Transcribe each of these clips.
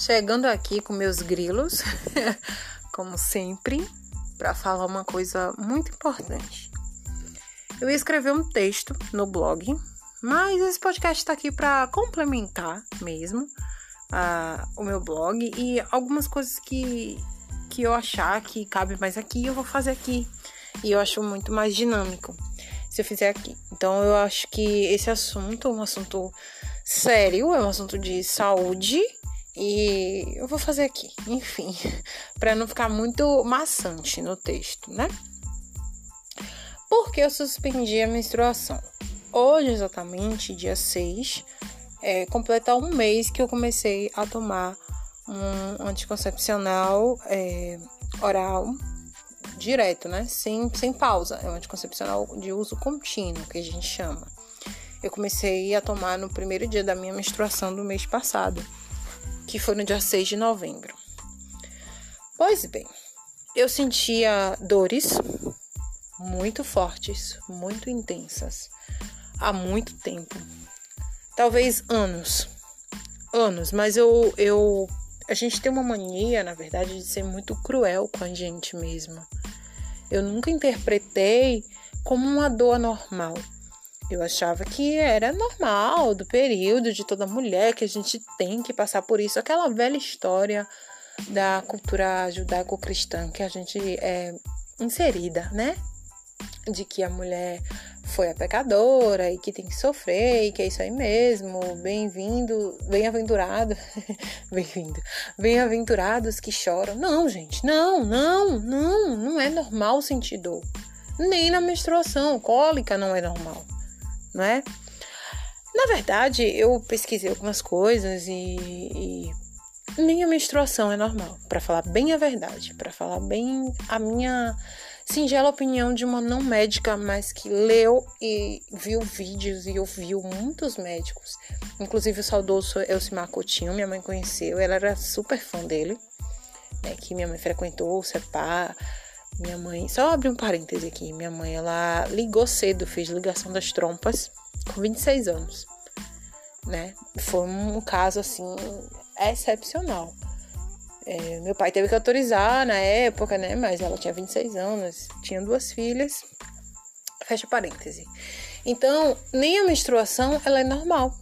Chegando aqui com meus grilos, como sempre, para falar uma coisa muito importante. Eu ia escrever um texto no blog, mas esse podcast está aqui para complementar mesmo uh, o meu blog e algumas coisas que, que eu achar que cabe mais aqui, eu vou fazer aqui. E eu acho muito mais dinâmico se eu fizer aqui. Então eu acho que esse assunto é um assunto sério, é um assunto de saúde e eu vou fazer aqui, enfim, para não ficar muito maçante no texto, né? Porque eu suspendi a menstruação. Hoje, exatamente, dia 6, é, completa um mês que eu comecei a tomar um anticoncepcional é, oral direto, né? Sem, sem pausa. É um anticoncepcional de uso contínuo, que a gente chama. Eu comecei a tomar no primeiro dia da minha menstruação do mês passado, que foi no dia 6 de novembro. Pois bem, eu sentia dores muito fortes, muito intensas, há muito tempo. Talvez anos. Anos, mas eu, eu a gente tem uma mania, na verdade, de ser muito cruel com a gente mesma. Eu nunca interpretei como uma dor normal. Eu achava que era normal, do período de toda mulher, que a gente tem que passar por isso. Aquela velha história da cultura judaico-cristã que a gente é inserida, né? De que a mulher foi a pecadora e que tem que sofrer e que é isso aí mesmo. Bem-vindo, bem-aventurado, bem-vindo, bem-aventurados que choram. Não, gente, não, não, não, não é normal sentir dor. Nem na menstruação, cólica não é normal, não é? Na verdade, eu pesquisei algumas coisas e, e nem a menstruação é normal, para falar bem a verdade, para falar bem a minha singela opinião de uma não médica, mas que leu e viu vídeos e ouviu muitos médicos, inclusive o saudoso Elcimar Coutinho, minha mãe conheceu, ela era super fã dele, né, que minha mãe frequentou o CEPA, minha mãe, só abrir um parêntese aqui, minha mãe, ela ligou cedo, fez ligação das trompas com 26 anos, né, foi um caso, assim, excepcional. É, meu pai teve que autorizar na época, né? Mas ela tinha 26 anos, tinha duas filhas. Fecha parêntese. Então, nem a menstruação ela é normal.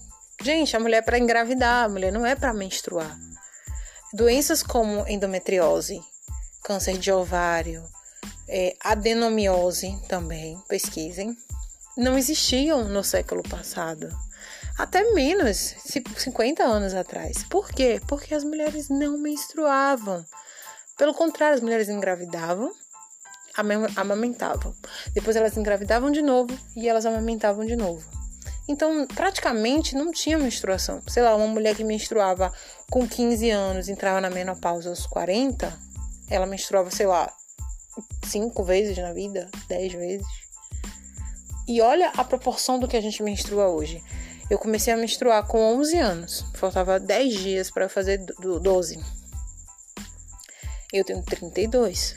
Gente, a mulher é para engravidar, a mulher não é para menstruar. Doenças como endometriose, câncer de ovário, é, adenomiose também, pesquisem, não existiam no século passado até menos, 50 anos atrás. Por quê? Porque as mulheres não menstruavam. Pelo contrário, as mulheres engravidavam, amamentavam. Depois elas engravidavam de novo e elas amamentavam de novo. Então, praticamente não tinha menstruação. Sei lá, uma mulher que menstruava com 15 anos, entrava na menopausa aos 40, ela menstruava, sei lá, cinco vezes na vida, 10 vezes. E olha a proporção do que a gente menstrua hoje. Eu comecei a menstruar com 11 anos. Faltava 10 dias para fazer 12. Eu tenho 32.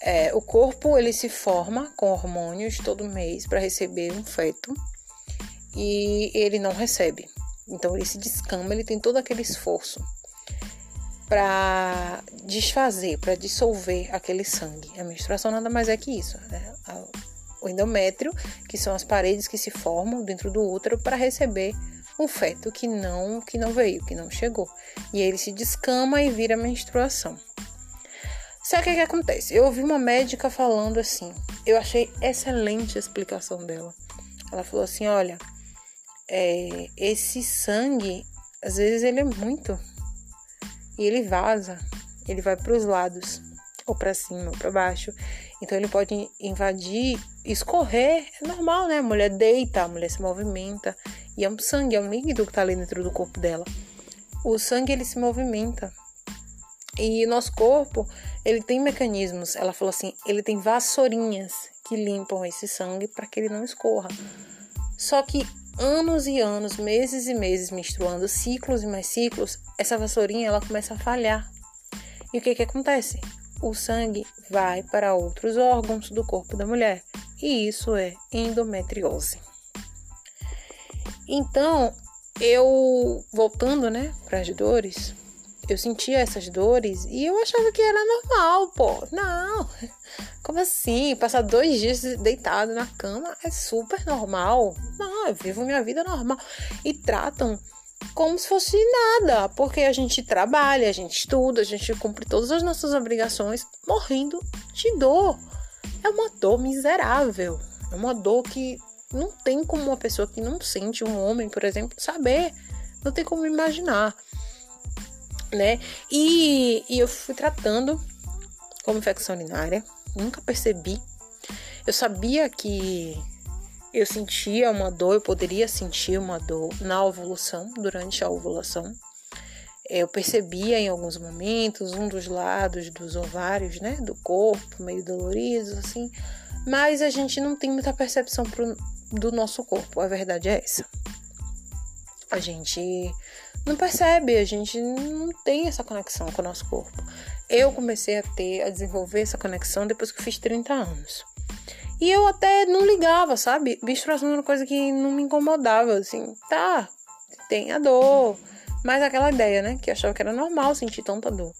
É, o corpo ele se forma com hormônios todo mês para receber um feto e ele não recebe. Então ele se descama, ele tem todo aquele esforço para desfazer, para dissolver aquele sangue. A menstruação nada mais é que isso. Né? o endométrio, que são as paredes que se formam dentro do útero para receber um feto que não que não veio, que não chegou. E ele se descama e vira menstruação. Sabe o que, que acontece? Eu ouvi uma médica falando assim, eu achei excelente a explicação dela. Ela falou assim: olha, é, esse sangue, às vezes ele é muito e ele vaza, ele vai para os lados ou para cima, ou para baixo. Então ele pode invadir, escorrer, é normal, né? A mulher deita, a mulher se movimenta e é um sangue, é um líquido que está ali dentro do corpo dela. O sangue ele se movimenta. E nosso corpo, ele tem mecanismos. Ela falou assim, ele tem vassourinhas que limpam esse sangue para que ele não escorra. Só que anos e anos, meses e meses menstruando, ciclos e mais ciclos, essa vassourinha ela começa a falhar. E o que que acontece? o sangue vai para outros órgãos do corpo da mulher, e isso é endometriose. Então, eu, voltando, né, para as dores, eu sentia essas dores e eu achava que era normal, pô. Não, como assim? Passar dois dias deitado na cama é super normal. Não, eu vivo minha vida normal. E tratam como se fosse nada, porque a gente trabalha, a gente estuda, a gente cumpre todas as nossas obrigações morrendo de dor. É uma dor miserável. É uma dor que não tem como uma pessoa que não sente, um homem, por exemplo, saber. Não tem como imaginar né? E, e eu fui tratando como infecção urinária, nunca percebi. Eu sabia que eu sentia uma dor, eu poderia sentir uma dor na ovulação, durante a ovulação. Eu percebia em alguns momentos um dos lados dos ovários, né, do corpo, meio doloridos, assim, mas a gente não tem muita percepção pro, do nosso corpo, a verdade é essa. A gente não percebe, a gente não tem essa conexão com o nosso corpo. Eu comecei a ter, a desenvolver essa conexão depois que eu fiz 30 anos. E eu até não ligava, sabe? Menstruação era uma coisa que não me incomodava, assim. Tá, tem a dor. Mas aquela ideia, né? Que achava que era normal sentir tanta dor.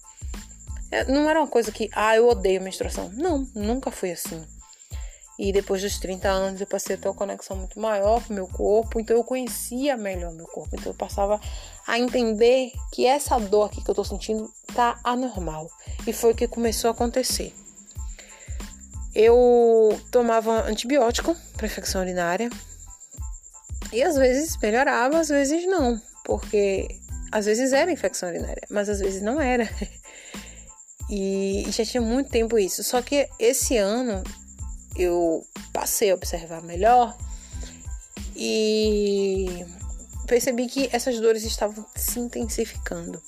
É, não era uma coisa que, ah, eu odeio menstruação. Não, nunca foi assim. E depois dos 30 anos eu passei a ter uma conexão muito maior com o meu corpo, então eu conhecia melhor meu corpo. Então eu passava a entender que essa dor aqui que eu tô sentindo tá anormal. E foi o que começou a acontecer. Eu tomava antibiótico para infecção urinária. E às vezes melhorava, às vezes não, porque às vezes era infecção urinária, mas às vezes não era. E, e já tinha muito tempo isso. Só que esse ano eu passei a observar melhor e percebi que essas dores estavam se intensificando.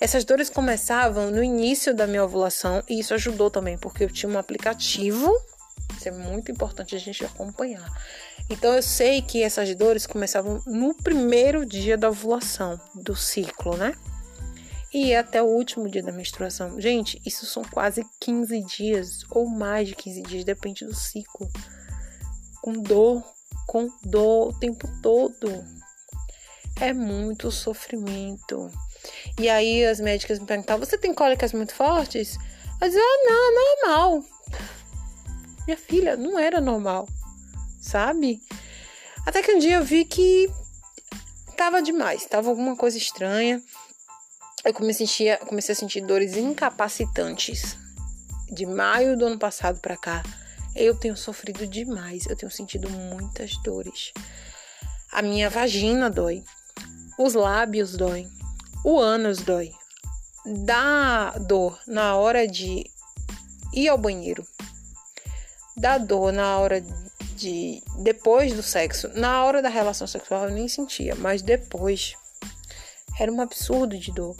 Essas dores começavam no início da minha ovulação e isso ajudou também, porque eu tinha um aplicativo, isso é muito importante a gente acompanhar. Então eu sei que essas dores começavam no primeiro dia da ovulação, do ciclo, né? E até o último dia da menstruação. Gente, isso são quase 15 dias ou mais de 15 dias, depende do ciclo. Com dor, com dor o tempo todo. É muito sofrimento. E aí as médicas me perguntavam: Você tem cólicas muito fortes? Eu dizia: Ah, não, normal. Minha filha, não era normal, sabe? Até que um dia eu vi que tava demais, tava alguma coisa estranha eu comecei a, sentir, comecei a sentir dores incapacitantes. De maio do ano passado para cá, eu tenho sofrido demais. Eu tenho sentido muitas dores. A minha vagina dói, os lábios doem, o ânus dói. Dá dor na hora de ir ao banheiro. Dá dor na hora de depois do sexo. Na hora da relação sexual eu nem sentia, mas depois era um absurdo de dor.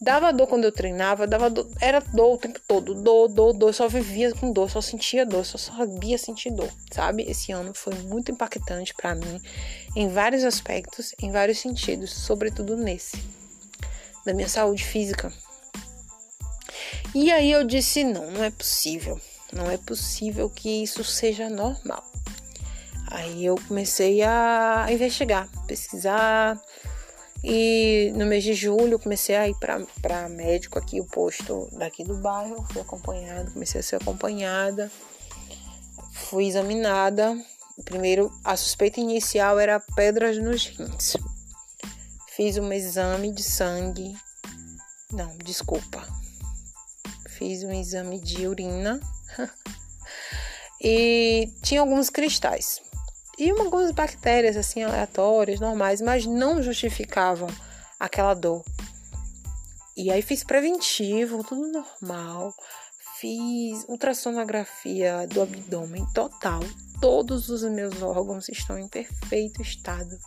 Dava dor quando eu treinava, dava dor, era dor o tempo todo, dor, dor, dor, só vivia com dor, só sentia dor, só sabia sentir dor, sabe? Esse ano foi muito impactante para mim em vários aspectos, em vários sentidos, sobretudo nesse, da minha saúde física. E aí eu disse: não, não é possível, não é possível que isso seja normal. Aí eu comecei a investigar, pesquisar, e no mês de julho comecei a ir para médico aqui, o posto daqui do bairro. Fui acompanhada, comecei a ser acompanhada. Fui examinada. Primeiro, a suspeita inicial era pedras nos rins. Fiz um exame de sangue. Não, desculpa. Fiz um exame de urina. e tinha alguns cristais e algumas bactérias assim aleatórias, normais, mas não justificavam aquela dor. E aí fiz preventivo, tudo normal. Fiz ultrassonografia do abdômen total. Todos os meus órgãos estão em perfeito estado.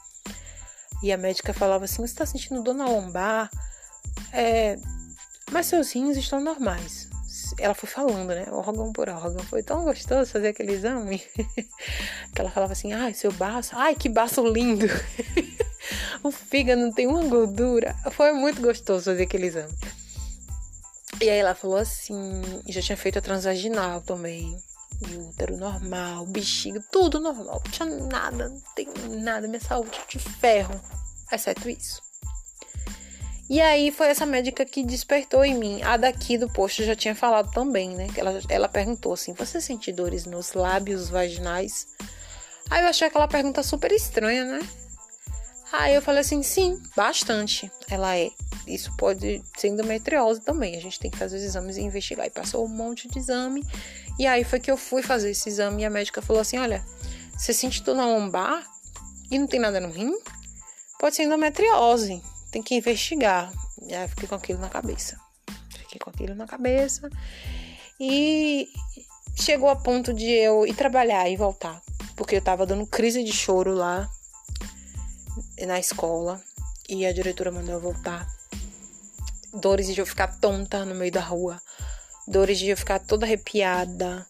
E a médica falava assim: Você está sentindo dor na lombar? É, mas seus rins estão normais ela foi falando, né? Órgão por órgão. Foi tão gostoso fazer aquele exame. que ela falava assim: ai, seu baço, ai, que baço lindo. o fígado não tem uma gordura. Foi muito gostoso fazer aquele exame. E aí ela falou assim: já tinha feito a transvaginal também. E útero normal, bexiga, tudo normal. Não tinha nada, não tem nada. Minha saúde de ferro. exceto isso. E aí foi essa médica que despertou em mim. A daqui do posto já tinha falado também, né? Ela, ela perguntou assim: Você sente dores nos lábios vaginais? Aí eu achei aquela pergunta super estranha, né? Aí eu falei assim: Sim, bastante. Ela é. Isso pode ser endometriose também. A gente tem que fazer os exames e investigar. E passou um monte de exame. E aí foi que eu fui fazer esse exame e a médica falou assim: Olha, você sente dor na lombar e não tem nada no rim? Pode ser endometriose tem que investigar. Já fiquei com aquilo na cabeça. Fiquei com aquilo na cabeça. E chegou a ponto de eu ir trabalhar e voltar. Porque eu tava dando crise de choro lá na escola. E a diretora mandou eu voltar. Dores de eu ficar tonta no meio da rua. Dores de eu ficar toda arrepiada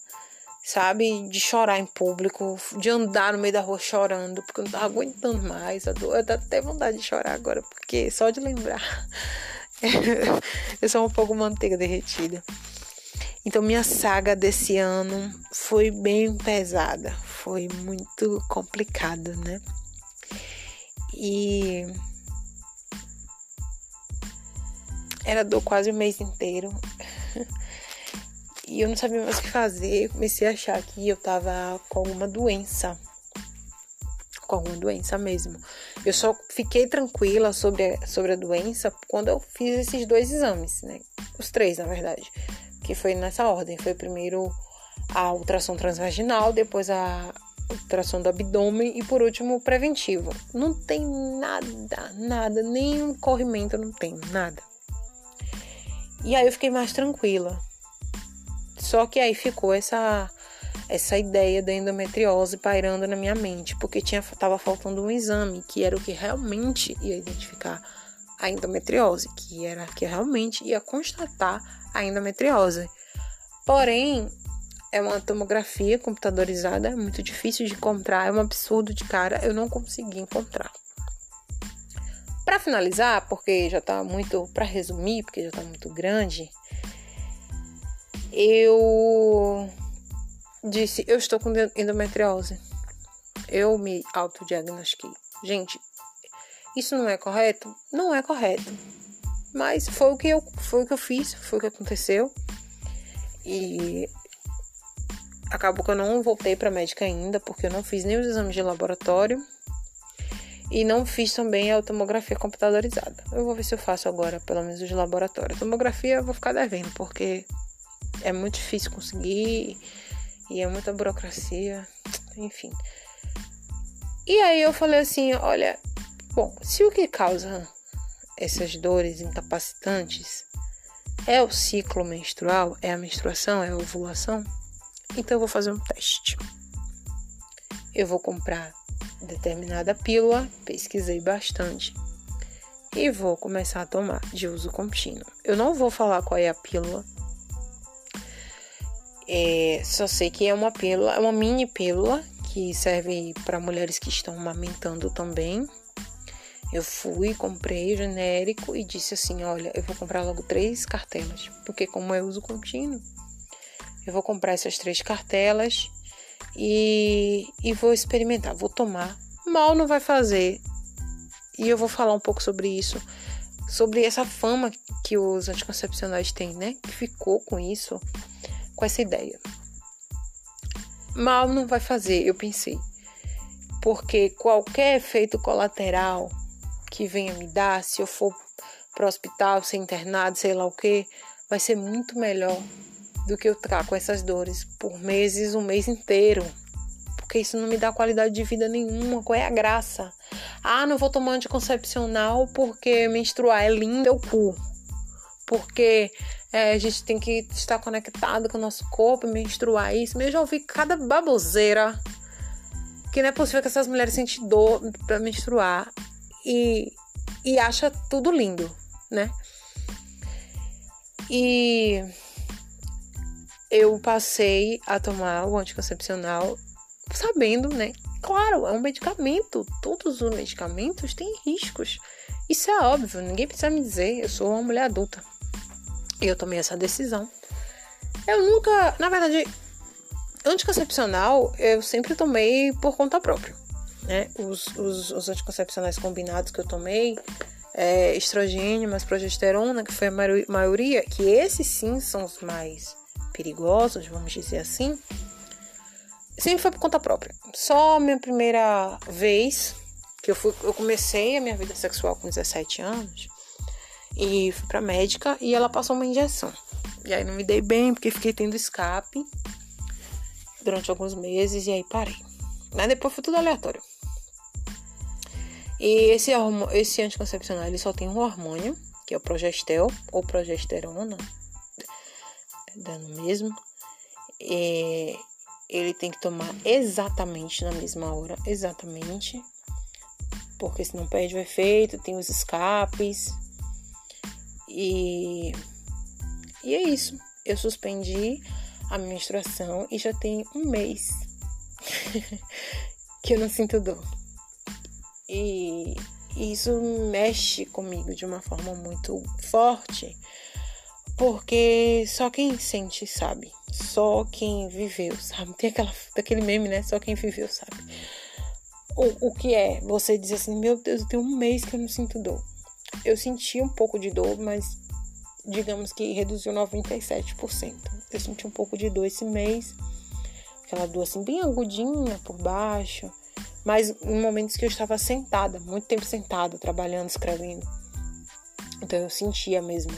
sabe? De chorar em público, de andar no meio da rua chorando, porque eu não tava aguentando mais. Eu dá até vontade de chorar agora, porque só de lembrar. eu sou um pouco manteiga derretida. Então, minha saga desse ano foi bem pesada, foi muito complicada, né? E era dor quase o mês inteiro. E eu não sabia mais o que fazer. Comecei a achar que eu tava com alguma doença. Com alguma doença mesmo. Eu só fiquei tranquila sobre a, sobre a doença quando eu fiz esses dois exames, né? Os três, na verdade. Que foi nessa ordem. Foi primeiro a ultrassom transvaginal, depois a ultrassom do abdômen e por último o preventivo. Não tem nada, nada, nenhum corrimento, não tem nada. E aí eu fiquei mais tranquila. Só que aí ficou essa essa ideia da endometriose pairando na minha mente, porque tinha tava faltando um exame que era o que realmente ia identificar a endometriose, que era que realmente ia constatar a endometriose. Porém, é uma tomografia computadorizada, é muito difícil de encontrar, é um absurdo de cara, eu não consegui encontrar. Para finalizar, porque já tá muito, para resumir, porque já tá muito grande, eu disse: Eu estou com endometriose. Eu me autodiagnostiquei. Gente, isso não é correto? Não é correto. Mas foi o que eu, foi o que eu fiz, foi o que aconteceu. E acabou que eu não voltei para médica ainda, porque eu não fiz nem os exames de laboratório e não fiz também a tomografia computadorizada. Eu vou ver se eu faço agora, pelo menos os de laboratório. A tomografia eu vou ficar devendo, porque é muito difícil conseguir e é muita burocracia, enfim. E aí eu falei assim, olha, bom, se o que causa essas dores incapacitantes é o ciclo menstrual, é a menstruação, é a ovulação, então eu vou fazer um teste. Eu vou comprar determinada pílula, pesquisei bastante e vou começar a tomar de uso contínuo. Eu não vou falar qual é a pílula, é, só sei que é uma pílula, é uma mini pílula que serve para mulheres que estão amamentando também. Eu fui, comprei o genérico e disse assim: Olha, eu vou comprar logo três cartelas, porque, como é uso contínuo, eu vou comprar essas três cartelas e, e vou experimentar, vou tomar. Mal não vai fazer. E eu vou falar um pouco sobre isso, sobre essa fama que os anticoncepcionais têm, né? Que ficou com isso com essa ideia. Mal não vai fazer, eu pensei. Porque qualquer efeito colateral que venha me dar, se eu for para o hospital, ser internado, sei lá o que, vai ser muito melhor do que eu com essas dores por meses, um mês inteiro. Porque isso não me dá qualidade de vida nenhuma. Qual é a graça? Ah, não vou tomar anticoncepcional porque menstruar é lindo, é o cu. Porque é, a gente tem que estar conectado com o nosso corpo, menstruar isso. Eu já ouvi cada baboseira que não é possível que essas mulheres sentem dor para menstruar e, e acha tudo lindo, né? E eu passei a tomar o anticoncepcional sabendo, né? Claro, é um medicamento. Todos os medicamentos têm riscos. Isso é óbvio, ninguém precisa me dizer. Eu sou uma mulher adulta eu tomei essa decisão. Eu nunca, na verdade, anticoncepcional eu sempre tomei por conta própria. né? Os, os, os anticoncepcionais combinados que eu tomei, é, estrogênio, mas progesterona, que foi a maioria, que esses sim são os mais perigosos, vamos dizer assim, sempre foi por conta própria. Só minha primeira vez que eu, fui, eu comecei a minha vida sexual com 17 anos e fui pra médica e ela passou uma injeção. E aí não me dei bem porque fiquei tendo escape durante alguns meses e aí parei. Mas depois foi tudo aleatório. E esse, esse anticoncepcional ele só tem um hormônio, que é o progestel ou progesterona, dando mesmo. E ele tem que tomar exatamente na mesma hora, exatamente, porque senão perde o efeito, tem os escapes. E, e é isso. Eu suspendi a menstruação e já tem um mês que eu não sinto dor. E isso mexe comigo de uma forma muito forte, porque só quem sente sabe, só quem viveu sabe. Tem aquela, aquele meme, né? Só quem viveu sabe. O, o que é você dizer assim: Meu Deus, eu tenho um mês que eu não sinto dor. Eu senti um pouco de dor, mas digamos que reduziu 97%. Eu senti um pouco de dor esse mês, aquela dor assim, bem agudinha por baixo mas em momentos que eu estava sentada, muito tempo sentada, trabalhando, escrevendo. Então eu sentia mesmo.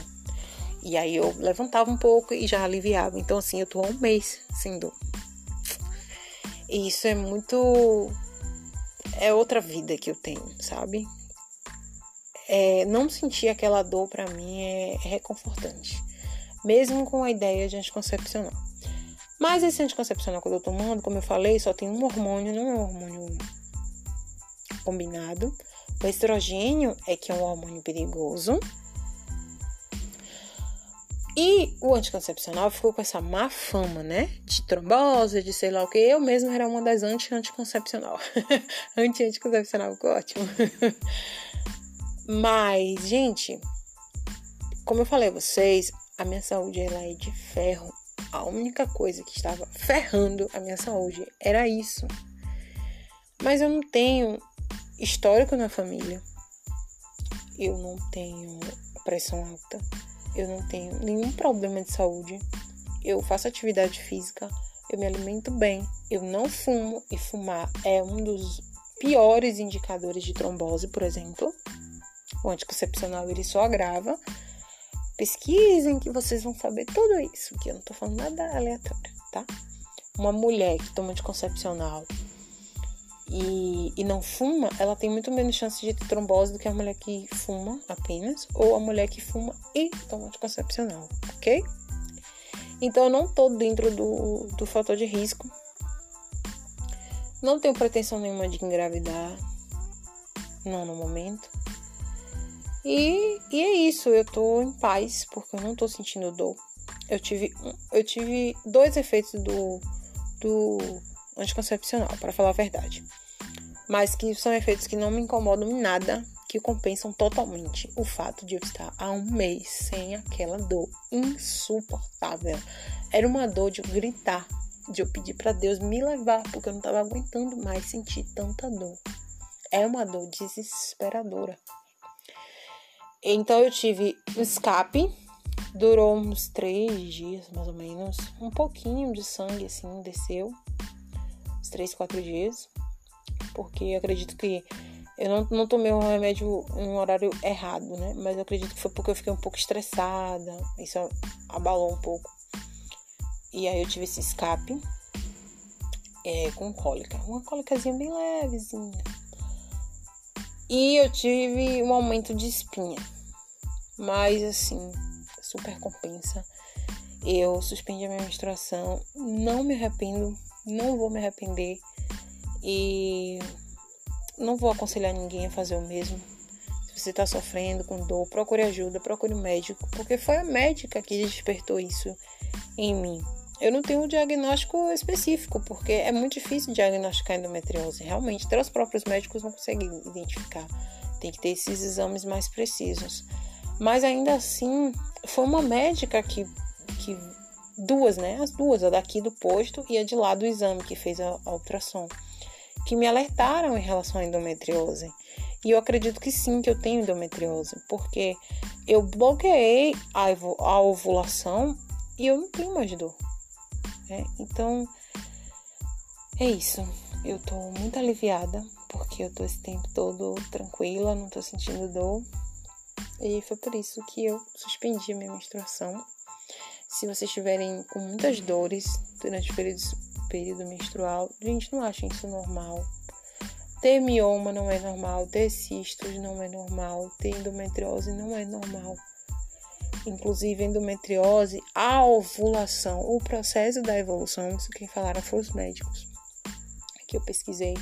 E aí eu levantava um pouco e já aliviava. Então assim, eu tô há um mês sem dor. E isso é muito. É outra vida que eu tenho, sabe? É, não sentir aquela dor para mim é, é reconfortante. Mesmo com a ideia de anticoncepcional. Mas esse anticoncepcional que eu tô tomando, como eu falei, só tem um hormônio, não é um hormônio combinado. O estrogênio é que é um hormônio perigoso. E o anticoncepcional ficou com essa má fama, né? De trombose, de sei lá o que. Eu mesma era uma das anti-anticoncepcional. Anti-anticoncepcional, ótimo. Mas, gente, como eu falei a vocês, a minha saúde ela é de ferro. A única coisa que estava ferrando a minha saúde era isso. Mas eu não tenho histórico na família. Eu não tenho pressão alta. Eu não tenho nenhum problema de saúde. Eu faço atividade física. Eu me alimento bem. Eu não fumo. E fumar é um dos piores indicadores de trombose, por exemplo. O anticoncepcional ele só agrava. Pesquisem que vocês vão saber tudo isso, que eu não tô falando nada aleatório, tá? Uma mulher que toma anticoncepcional e, e não fuma, ela tem muito menos chance de ter trombose do que a mulher que fuma apenas, ou a mulher que fuma e toma anticoncepcional, ok? Então eu não tô dentro do, do fator de risco. Não tenho pretensão nenhuma de engravidar. Não no momento. E, e é isso, eu tô em paz, porque eu não tô sentindo dor. Eu tive, eu tive dois efeitos do, do anticoncepcional, para falar a verdade. Mas que são efeitos que não me incomodam em nada, que compensam totalmente o fato de eu estar há um mês sem aquela dor insuportável. Era uma dor de eu gritar, de eu pedir para Deus me levar, porque eu não estava aguentando mais sentir tanta dor. É uma dor desesperadora. Então eu tive um escape, durou uns três dias mais ou menos, um pouquinho de sangue assim desceu, três, quatro dias, porque acredito que eu não, não tomei um remédio em um horário errado, né? Mas eu acredito que foi porque eu fiquei um pouco estressada, isso abalou um pouco. E aí eu tive esse escape é, com cólica, uma cólicazinha bem levezinha. E eu tive um aumento de espinha, mas assim, super compensa. Eu suspendi a minha menstruação, não me arrependo não vou me arrepender e não vou aconselhar ninguém a fazer o mesmo. Se você está sofrendo com dor, procure ajuda, procure um médico, porque foi a médica que despertou isso em mim. Eu não tenho um diagnóstico específico, porque é muito difícil diagnosticar endometriose. Realmente, até os próprios médicos não conseguem identificar. Tem que ter esses exames mais precisos. Mas ainda assim, foi uma médica que, que duas, né? As duas, a daqui do posto e a de lá do exame que fez a, a ultrassom. que me alertaram em relação à endometriose. E eu acredito que sim, que eu tenho endometriose, porque eu bloqueei a ovulação e eu não tenho mais dor. Né? Então, é isso. Eu tô muito aliviada, porque eu tô esse tempo todo tranquila, não tô sentindo dor. E foi por isso que eu suspendi a minha menstruação. Se vocês estiverem com muitas dores durante o período, período menstrual, gente, não achem isso normal. Ter mioma não é normal, ter cistos não é normal, ter endometriose não é normal. Inclusive, endometriose, a ovulação, o processo da evolução, isso quem falaram foram os médicos que eu pesquisei.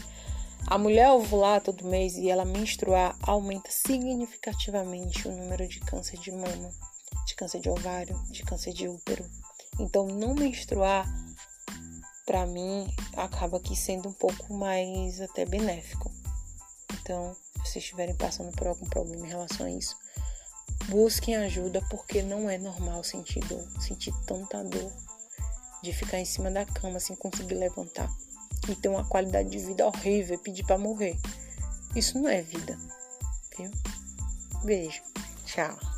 A mulher ovular todo mês e ela menstruar aumenta significativamente o número de câncer de mama, de câncer de ovário, de câncer de útero. Então, não menstruar, para mim, acaba aqui sendo um pouco mais até benéfico. Então, se vocês estiverem passando por algum problema em relação a isso, busquem ajuda porque não é normal sentir dor, sentir tanta dor de ficar em cima da cama sem conseguir levantar e ter uma qualidade de vida horrível e pedir para morrer. Isso não é vida, viu? Beijo. Tchau.